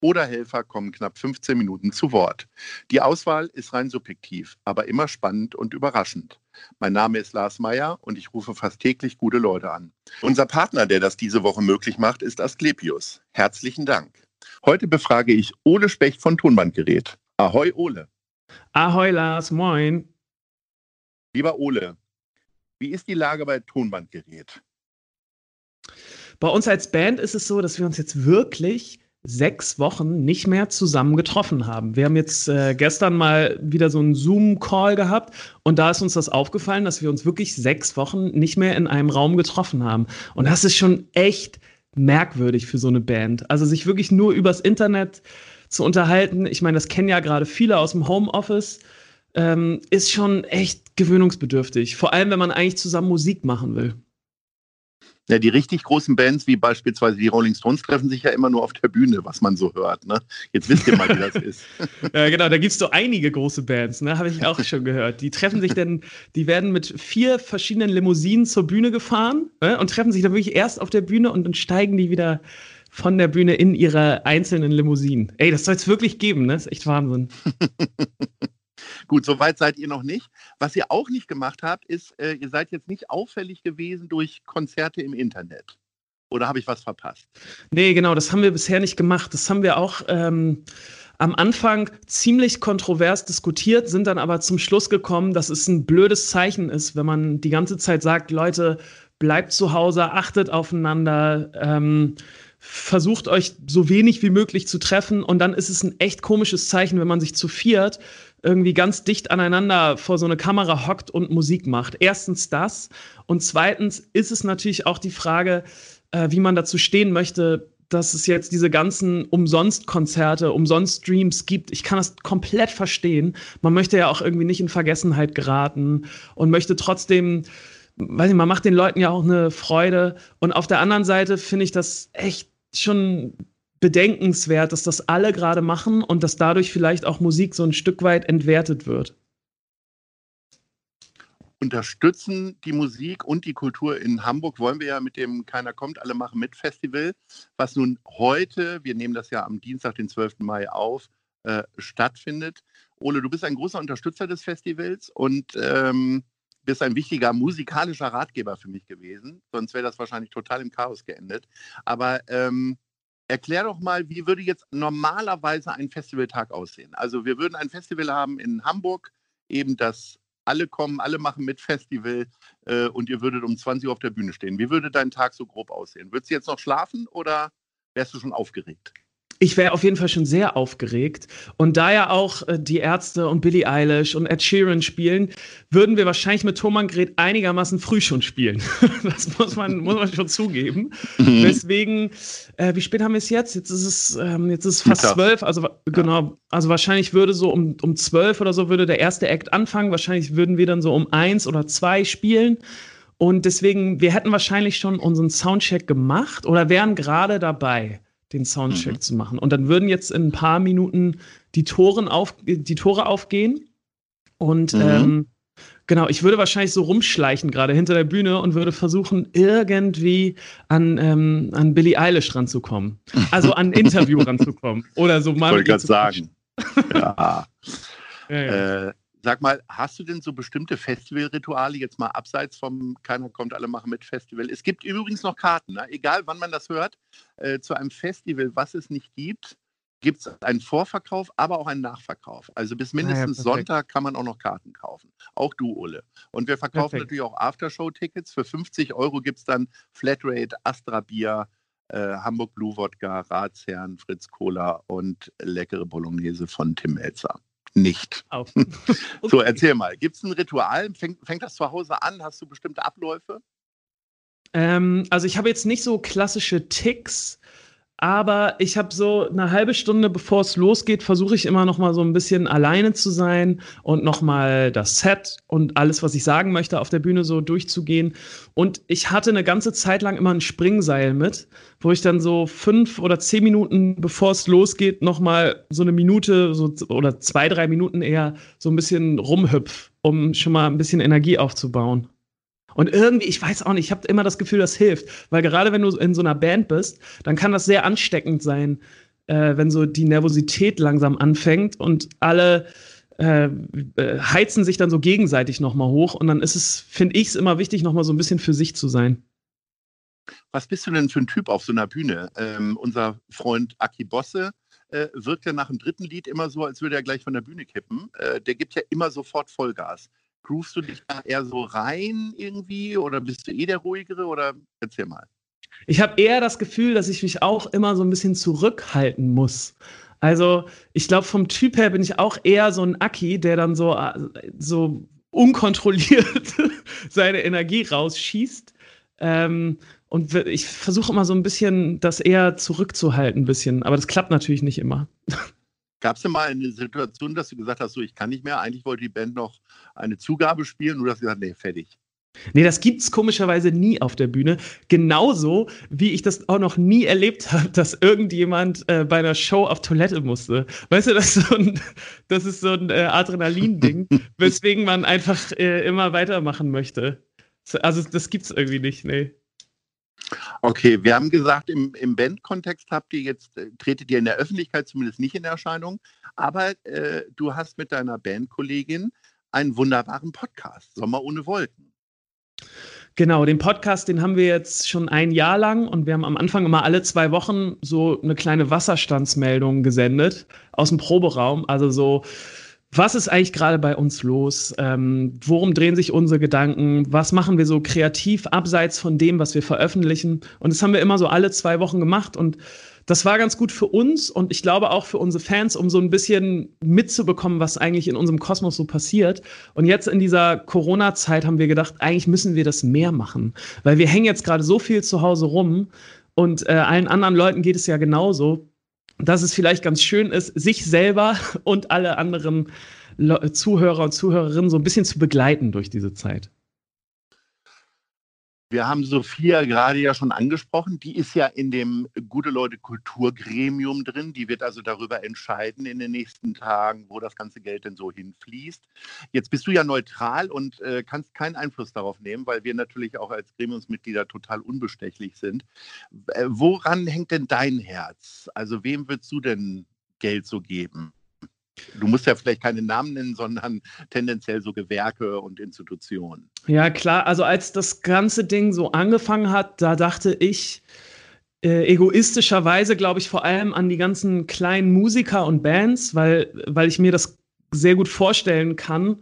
oder Helfer kommen knapp 15 Minuten zu Wort. Die Auswahl ist rein subjektiv, aber immer spannend und überraschend. Mein Name ist Lars Meyer und ich rufe fast täglich gute Leute an. Unser Partner, der das diese Woche möglich macht, ist Asklepios. Herzlichen Dank. Heute befrage ich Ole Specht von Tonbandgerät. Ahoi, Ole. Ahoi, Lars, moin. Lieber Ole, wie ist die Lage bei Tonbandgerät? Bei uns als Band ist es so, dass wir uns jetzt wirklich sechs Wochen nicht mehr zusammen getroffen haben. Wir haben jetzt äh, gestern mal wieder so einen Zoom-Call gehabt und da ist uns das aufgefallen, dass wir uns wirklich sechs Wochen nicht mehr in einem Raum getroffen haben. Und das ist schon echt merkwürdig für so eine Band. Also sich wirklich nur übers Internet zu unterhalten. Ich meine, das kennen ja gerade viele aus dem Homeoffice ähm, ist schon echt gewöhnungsbedürftig. Vor allem, wenn man eigentlich zusammen Musik machen will. Ja, die richtig großen Bands, wie beispielsweise die Rolling Stones, treffen sich ja immer nur auf der Bühne, was man so hört. Ne? Jetzt wisst ihr mal, wie das ist. ja, genau, da gibt es so einige große Bands, ne? habe ich auch schon gehört. Die treffen sich dann, die werden mit vier verschiedenen Limousinen zur Bühne gefahren ne? und treffen sich dann wirklich erst auf der Bühne und dann steigen die wieder von der Bühne in ihre einzelnen Limousinen. Ey, das soll es wirklich geben, ne? Das ist echt Wahnsinn. Gut, soweit seid ihr noch nicht. Was ihr auch nicht gemacht habt, ist, äh, ihr seid jetzt nicht auffällig gewesen durch Konzerte im Internet. Oder habe ich was verpasst? Nee, genau, das haben wir bisher nicht gemacht. Das haben wir auch ähm, am Anfang ziemlich kontrovers diskutiert, sind dann aber zum Schluss gekommen, dass es ein blödes Zeichen ist, wenn man die ganze Zeit sagt, Leute, bleibt zu Hause, achtet aufeinander. Ähm, versucht euch so wenig wie möglich zu treffen und dann ist es ein echt komisches Zeichen, wenn man sich zu viert irgendwie ganz dicht aneinander vor so eine Kamera hockt und Musik macht. Erstens das und zweitens ist es natürlich auch die Frage, äh, wie man dazu stehen möchte, dass es jetzt diese ganzen Umsonst-Konzerte, Umsonst-Streams gibt. Ich kann das komplett verstehen. Man möchte ja auch irgendwie nicht in Vergessenheit geraten und möchte trotzdem, weiß ich, man macht den Leuten ja auch eine Freude. Und auf der anderen Seite finde ich das echt schon bedenkenswert, dass das alle gerade machen und dass dadurch vielleicht auch Musik so ein Stück weit entwertet wird. Unterstützen die Musik und die Kultur in Hamburg wollen wir ja mit dem Keiner kommt, alle machen mit Festival, was nun heute, wir nehmen das ja am Dienstag, den 12. Mai auf, äh, stattfindet. Ole, du bist ein großer Unterstützer des Festivals und ähm, bist ein wichtiger musikalischer Ratgeber für mich gewesen. Sonst wäre das wahrscheinlich total im Chaos geendet. Aber ähm, Erklär doch mal, wie würde jetzt normalerweise ein Festivaltag aussehen? Also wir würden ein Festival haben in Hamburg, eben das alle kommen, alle machen mit Festival äh, und ihr würdet um 20 Uhr auf der Bühne stehen. Wie würde dein Tag so grob aussehen? Würdest du jetzt noch schlafen oder wärst du schon aufgeregt? Ich wäre auf jeden Fall schon sehr aufgeregt. Und da ja auch äh, die Ärzte und Billie Eilish und Ed Sheeran spielen, würden wir wahrscheinlich mit Thomas Gret einigermaßen früh schon spielen. das muss man, muss man schon zugeben. Mhm. Deswegen, äh, wie spät haben wir es jetzt? Jetzt ist es, ähm, jetzt ist es fast zwölf. Also genau, also wahrscheinlich würde so um, um zwölf oder so würde der erste Act anfangen. Wahrscheinlich würden wir dann so um eins oder zwei spielen. Und deswegen, wir hätten wahrscheinlich schon unseren Soundcheck gemacht oder wären gerade dabei den Soundcheck mhm. zu machen. Und dann würden jetzt in ein paar Minuten die, Toren auf, die Tore aufgehen. Und mhm. ähm, genau, ich würde wahrscheinlich so rumschleichen, gerade hinter der Bühne, und würde versuchen, irgendwie an, ähm, an Billie Eilish ranzukommen. Also an ein Interview ranzukommen. Oder so mal. Ich wollte gerade sagen. ja. ja, ja. Äh, Sag mal, hast du denn so bestimmte Festivalrituale, jetzt mal abseits vom Keiner kommt, alle machen mit Festival? Es gibt übrigens noch Karten, ne? egal wann man das hört, äh, zu einem Festival, was es nicht gibt, gibt es einen Vorverkauf, aber auch einen Nachverkauf. Also bis mindestens ah ja, Sonntag kann man auch noch Karten kaufen. Auch du, Ulle. Und wir verkaufen perfekt. natürlich auch Aftershow-Tickets. Für 50 Euro gibt es dann Flatrate, Astra Bier, äh, Hamburg Blue Wodka, Ratsherrn, Fritz Cola und leckere Bolognese von Tim Melzer nicht. okay. So, erzähl mal, gibt es ein Ritual? Fängt, fängt das zu Hause an? Hast du bestimmte Abläufe? Ähm, also ich habe jetzt nicht so klassische Ticks, aber ich habe so eine halbe Stunde, bevor es losgeht, versuche ich immer noch mal so ein bisschen alleine zu sein und noch mal das Set und alles, was ich sagen möchte, auf der Bühne so durchzugehen. Und ich hatte eine ganze Zeit lang immer ein Springseil mit, wo ich dann so fünf oder zehn Minuten, bevor es losgeht, noch mal so eine Minute so, oder zwei, drei Minuten eher so ein bisschen rumhüpf, um schon mal ein bisschen Energie aufzubauen. Und irgendwie, ich weiß auch nicht, ich habe immer das Gefühl, das hilft. Weil gerade wenn du in so einer Band bist, dann kann das sehr ansteckend sein, äh, wenn so die Nervosität langsam anfängt und alle äh, äh heizen sich dann so gegenseitig nochmal hoch. Und dann ist es, finde ich es immer wichtig, nochmal so ein bisschen für sich zu sein. Was bist du denn für ein Typ auf so einer Bühne? Ähm, unser Freund Aki Bosse äh, wirkt ja nach dem dritten Lied immer so, als würde er gleich von der Bühne kippen. Äh, der gibt ja immer sofort Vollgas. Groovst du dich da eher so rein irgendwie oder bist du eh der ruhigere oder erzähl mal. Ich habe eher das Gefühl, dass ich mich auch immer so ein bisschen zurückhalten muss. Also, ich glaube, vom Typ her bin ich auch eher so ein Aki, der dann so, äh, so unkontrolliert seine Energie rausschießt. Ähm, und ich versuche immer so ein bisschen das eher zurückzuhalten, ein bisschen. Aber das klappt natürlich nicht immer. Gab es denn mal eine Situation, dass du gesagt hast, so ich kann nicht mehr, eigentlich wollte die Band noch eine Zugabe spielen und du hast gesagt, nee, fertig. Nee, das gibt's komischerweise nie auf der Bühne. Genauso wie ich das auch noch nie erlebt habe, dass irgendjemand äh, bei einer Show auf Toilette musste. Weißt du, das ist so ein, das ist so ein äh, Adrenalin-Ding, weswegen man einfach äh, immer weitermachen möchte. Also das gibt's irgendwie nicht, nee. Okay, wir haben gesagt, im, im Band-Kontext habt ihr jetzt, äh, tretet ihr in der Öffentlichkeit zumindest nicht in Erscheinung, aber äh, du hast mit deiner Bandkollegin einen wunderbaren Podcast, Sommer ohne Wolken. Genau, den Podcast, den haben wir jetzt schon ein Jahr lang und wir haben am Anfang immer alle zwei Wochen so eine kleine Wasserstandsmeldung gesendet aus dem Proberaum. Also so was ist eigentlich gerade bei uns los? Ähm, worum drehen sich unsere Gedanken? Was machen wir so kreativ abseits von dem, was wir veröffentlichen? Und das haben wir immer so alle zwei Wochen gemacht und das war ganz gut für uns und ich glaube auch für unsere Fans, um so ein bisschen mitzubekommen, was eigentlich in unserem Kosmos so passiert. Und jetzt in dieser Corona-Zeit haben wir gedacht, eigentlich müssen wir das mehr machen, weil wir hängen jetzt gerade so viel zu Hause rum und äh, allen anderen Leuten geht es ja genauso dass es vielleicht ganz schön ist, sich selber und alle anderen Zuhörer und Zuhörerinnen so ein bisschen zu begleiten durch diese Zeit. Wir haben Sophia gerade ja schon angesprochen. Die ist ja in dem Gute Leute Kulturgremium drin. Die wird also darüber entscheiden in den nächsten Tagen, wo das ganze Geld denn so hinfließt. Jetzt bist du ja neutral und äh, kannst keinen Einfluss darauf nehmen, weil wir natürlich auch als Gremiumsmitglieder total unbestechlich sind. Äh, woran hängt denn dein Herz? Also wem würdest du denn Geld so geben? Du musst ja vielleicht keine Namen nennen, sondern tendenziell so Gewerke und Institutionen. Ja, klar. Also als das ganze Ding so angefangen hat, da dachte ich äh, egoistischerweise, glaube ich, vor allem an die ganzen kleinen Musiker und Bands, weil, weil ich mir das sehr gut vorstellen kann,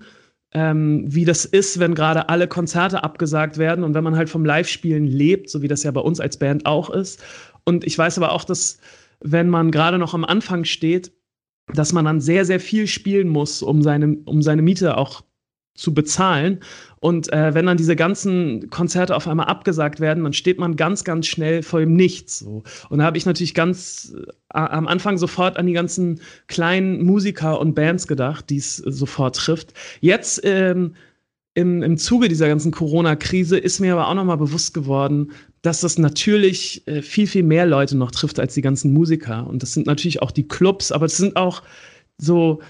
ähm, wie das ist, wenn gerade alle Konzerte abgesagt werden und wenn man halt vom Live-Spielen lebt, so wie das ja bei uns als Band auch ist. Und ich weiß aber auch, dass wenn man gerade noch am Anfang steht, dass man dann sehr, sehr viel spielen muss, um seine, um seine Miete auch zu bezahlen. Und äh, wenn dann diese ganzen Konzerte auf einmal abgesagt werden, dann steht man ganz, ganz schnell vor dem Nichts. So. Und da habe ich natürlich ganz äh, am Anfang sofort an die ganzen kleinen Musiker und Bands gedacht, die es sofort trifft. Jetzt ähm, im, im Zuge dieser ganzen Corona-Krise ist mir aber auch nochmal bewusst geworden, dass das natürlich äh, viel, viel mehr Leute noch trifft als die ganzen Musiker. Und das sind natürlich auch die Clubs, aber es sind auch so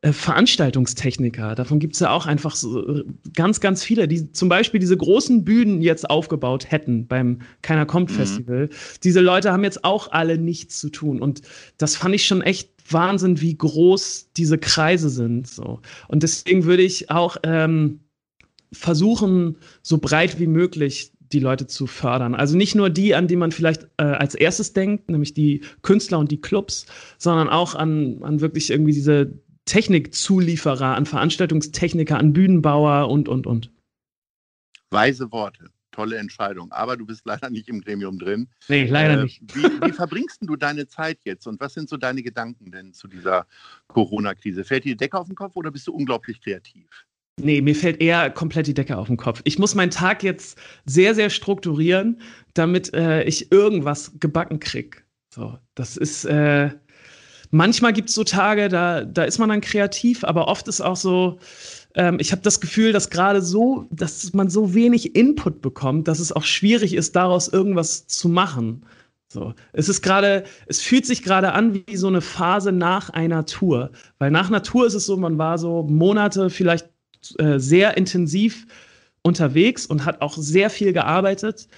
äh, Veranstaltungstechniker. Davon gibt es ja auch einfach so ganz, ganz viele, die zum Beispiel diese großen Bühnen jetzt aufgebaut hätten beim Keiner kommt mhm. Festival. Diese Leute haben jetzt auch alle nichts zu tun. Und das fand ich schon echt Wahnsinn, wie groß diese Kreise sind. So. Und deswegen würde ich auch ähm, versuchen, so breit wie möglich die Leute zu fördern. Also nicht nur die, an die man vielleicht äh, als erstes denkt, nämlich die Künstler und die Clubs, sondern auch an, an wirklich irgendwie diese Technikzulieferer, an Veranstaltungstechniker, an Bühnenbauer und, und, und. Weise Worte. Tolle Entscheidung. Aber du bist leider nicht im Gremium drin. Nee, leider äh, nicht. Wie, wie verbringst du deine Zeit jetzt und was sind so deine Gedanken denn zu dieser Corona-Krise? Fällt dir die Decke auf den Kopf oder bist du unglaublich kreativ? Nee, mir fällt eher komplett die Decke auf den Kopf. Ich muss meinen Tag jetzt sehr, sehr strukturieren, damit äh, ich irgendwas gebacken krieg. So, das ist, äh, manchmal gibt es so Tage, da, da ist man dann kreativ, aber oft ist auch so, ähm, ich habe das Gefühl, dass gerade so, dass man so wenig Input bekommt, dass es auch schwierig ist, daraus irgendwas zu machen. So, es ist gerade, es fühlt sich gerade an wie so eine Phase nach einer Tour, weil nach einer Tour ist es so, man war so Monate vielleicht äh, sehr intensiv unterwegs und hat auch sehr viel gearbeitet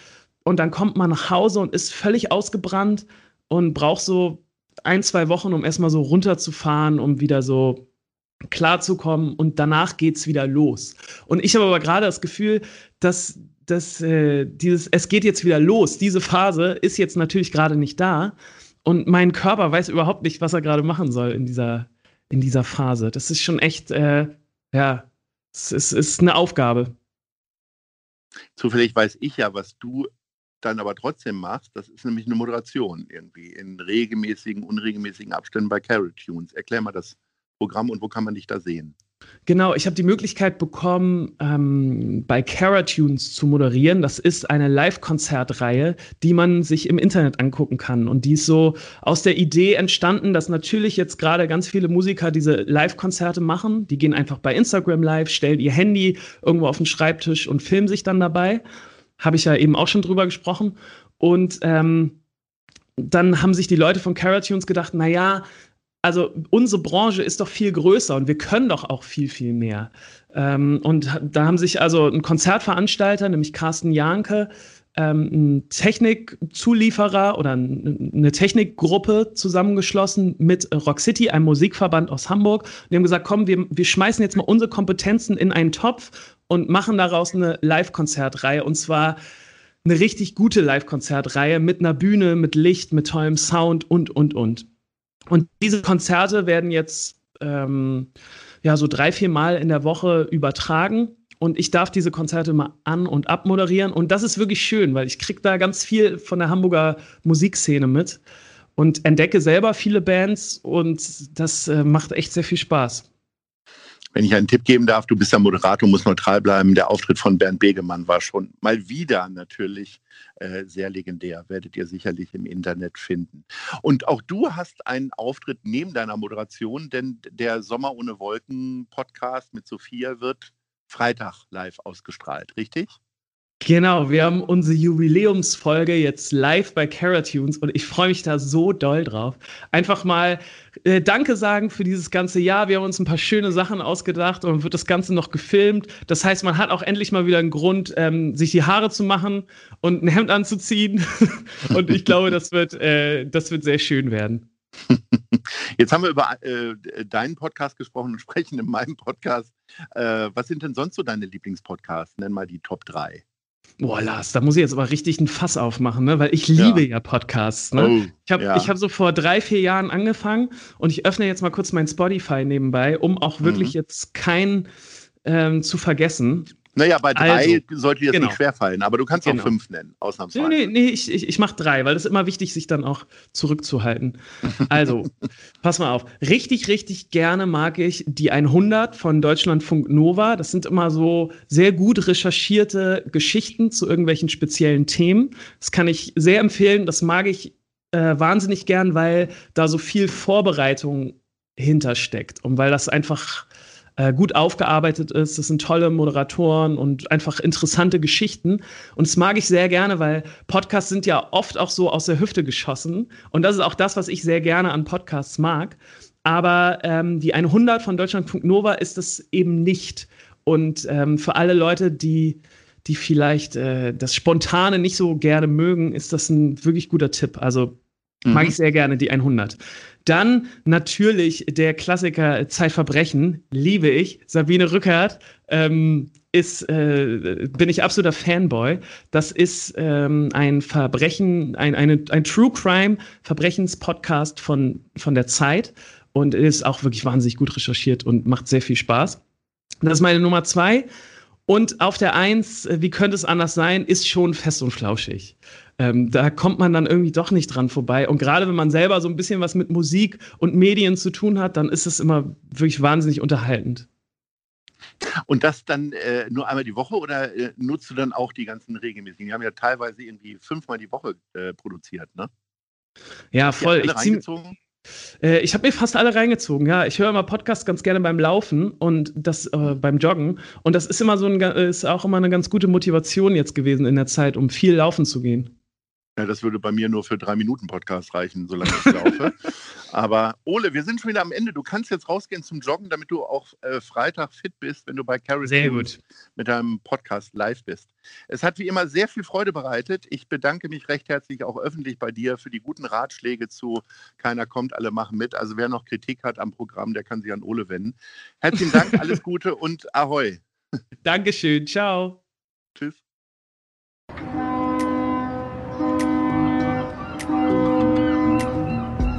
und dann kommt man nach Hause und ist völlig ausgebrannt und braucht so ein, zwei Wochen, um erstmal so runterzufahren, um wieder so klarzukommen und danach geht's wieder los. Und ich habe aber gerade das Gefühl, dass, dass äh, dieses, es geht jetzt wieder los, diese Phase ist jetzt natürlich gerade nicht da und mein Körper weiß überhaupt nicht, was er gerade machen soll in dieser, in dieser Phase. Das ist schon echt, äh, ja, es ist, ist eine Aufgabe. Zufällig weiß ich ja, was du dann aber trotzdem machst, das ist nämlich eine Moderation irgendwie in regelmäßigen, unregelmäßigen Abständen bei Carol Tunes. Erklär mal das Programm und wo kann man dich da sehen? Genau, ich habe die Möglichkeit bekommen, ähm, bei Caratunes zu moderieren. Das ist eine Live-Konzertreihe, die man sich im Internet angucken kann. Und die ist so aus der Idee entstanden, dass natürlich jetzt gerade ganz viele Musiker diese Live-Konzerte machen. Die gehen einfach bei Instagram live, stellen ihr Handy irgendwo auf den Schreibtisch und filmen sich dann dabei. Habe ich ja eben auch schon drüber gesprochen. Und ähm, dann haben sich die Leute von Caratunes gedacht, naja, also unsere Branche ist doch viel größer und wir können doch auch viel, viel mehr. Ähm, und da haben sich also ein Konzertveranstalter, nämlich Carsten Janke, ähm, ein Technikzulieferer oder eine Technikgruppe zusammengeschlossen mit Rock City, einem Musikverband aus Hamburg. Und die haben gesagt, komm, wir, wir schmeißen jetzt mal unsere Kompetenzen in einen Topf und machen daraus eine Live-Konzertreihe. Und zwar eine richtig gute Live-Konzertreihe mit einer Bühne, mit Licht, mit tollem Sound und, und, und. Und diese Konzerte werden jetzt ähm, ja so drei, vier Mal in der Woche übertragen. Und ich darf diese Konzerte mal an- und abmoderieren. Und das ist wirklich schön, weil ich kriege da ganz viel von der Hamburger Musikszene mit und entdecke selber viele Bands und das äh, macht echt sehr viel Spaß. Wenn ich einen Tipp geben darf, du bist der Moderator, muss neutral bleiben. Der Auftritt von Bernd Begemann war schon mal wieder natürlich äh, sehr legendär. Werdet ihr sicherlich im Internet finden. Und auch du hast einen Auftritt neben deiner Moderation, denn der Sommer ohne Wolken Podcast mit Sophia wird Freitag live ausgestrahlt, richtig? Genau, wir haben unsere Jubiläumsfolge jetzt live bei Caratunes und ich freue mich da so doll drauf. Einfach mal äh, Danke sagen für dieses ganze Jahr. Wir haben uns ein paar schöne Sachen ausgedacht und wird das Ganze noch gefilmt. Das heißt, man hat auch endlich mal wieder einen Grund, ähm, sich die Haare zu machen und ein Hemd anzuziehen. und ich glaube, das wird, äh, das wird sehr schön werden. Jetzt haben wir über äh, deinen Podcast gesprochen und sprechen in meinem Podcast. Äh, was sind denn sonst so deine Lieblingspodcasts? Nenn mal die Top 3. Boah, Lars, da muss ich jetzt aber richtig ein Fass aufmachen, ne? weil ich liebe ja, ja Podcasts. Ne? Oh, ich habe ja. hab so vor drei, vier Jahren angefangen und ich öffne jetzt mal kurz mein Spotify nebenbei, um auch wirklich mhm. jetzt keinen ähm, zu vergessen. Naja, bei drei also, sollte dir das genau. nicht schwerfallen, aber du kannst genau. auch fünf nennen, ausnahmsweise. Nee, nee, nee ich, ich, ich mache drei, weil es ist immer wichtig, sich dann auch zurückzuhalten. Also, pass mal auf. Richtig, richtig gerne mag ich die 100 von Deutschlandfunk Nova. Das sind immer so sehr gut recherchierte Geschichten zu irgendwelchen speziellen Themen. Das kann ich sehr empfehlen. Das mag ich äh, wahnsinnig gern, weil da so viel Vorbereitung hintersteckt und weil das einfach äh, gut aufgearbeitet ist. Das sind tolle Moderatoren und einfach interessante Geschichten. Und das mag ich sehr gerne, weil Podcasts sind ja oft auch so aus der Hüfte geschossen. Und das ist auch das, was ich sehr gerne an Podcasts mag. Aber ähm, die 100 von Deutschlandfunk Nova ist das eben nicht. Und ähm, für alle Leute, die die vielleicht äh, das Spontane nicht so gerne mögen, ist das ein wirklich guter Tipp. Also mhm. mag ich sehr gerne die 100. Dann natürlich der Klassiker Zeitverbrechen, liebe ich. Sabine Rückert ähm, ist, äh, bin ich absoluter Fanboy. Das ist ähm, ein Verbrechen, ein, eine, ein True Crime Verbrechenspodcast von, von der Zeit und ist auch wirklich wahnsinnig gut recherchiert und macht sehr viel Spaß. Das ist meine Nummer zwei. Und auf der Eins, äh, wie könnte es anders sein, ist schon fest und flauschig. Ähm, da kommt man dann irgendwie doch nicht dran vorbei. Und gerade wenn man selber so ein bisschen was mit Musik und Medien zu tun hat, dann ist es immer wirklich wahnsinnig unterhaltend. Und das dann äh, nur einmal die Woche oder äh, nutzt du dann auch die ganzen regelmäßigen? Die haben ja teilweise irgendwie fünfmal die Woche äh, produziert, ne? Ja, voll. Ich, zieh, äh, ich habe mir fast alle reingezogen, ja. Ich höre immer Podcasts ganz gerne beim Laufen und das äh, beim Joggen. Und das ist immer so ein, ist auch immer eine ganz gute Motivation jetzt gewesen in der Zeit, um viel laufen zu gehen. Ja, das würde bei mir nur für drei Minuten Podcast reichen, solange ich laufe. Aber Ole, wir sind schon wieder am Ende. Du kannst jetzt rausgehen zum Joggen, damit du auch äh, Freitag fit bist, wenn du bei Carrie mit deinem Podcast live bist. Es hat wie immer sehr viel Freude bereitet. Ich bedanke mich recht herzlich auch öffentlich bei dir für die guten Ratschläge zu Keiner kommt, alle machen mit. Also wer noch Kritik hat am Programm, der kann sich an Ole wenden. Herzlichen Dank, alles Gute und Ahoi. Dankeschön, ciao. Tschüss.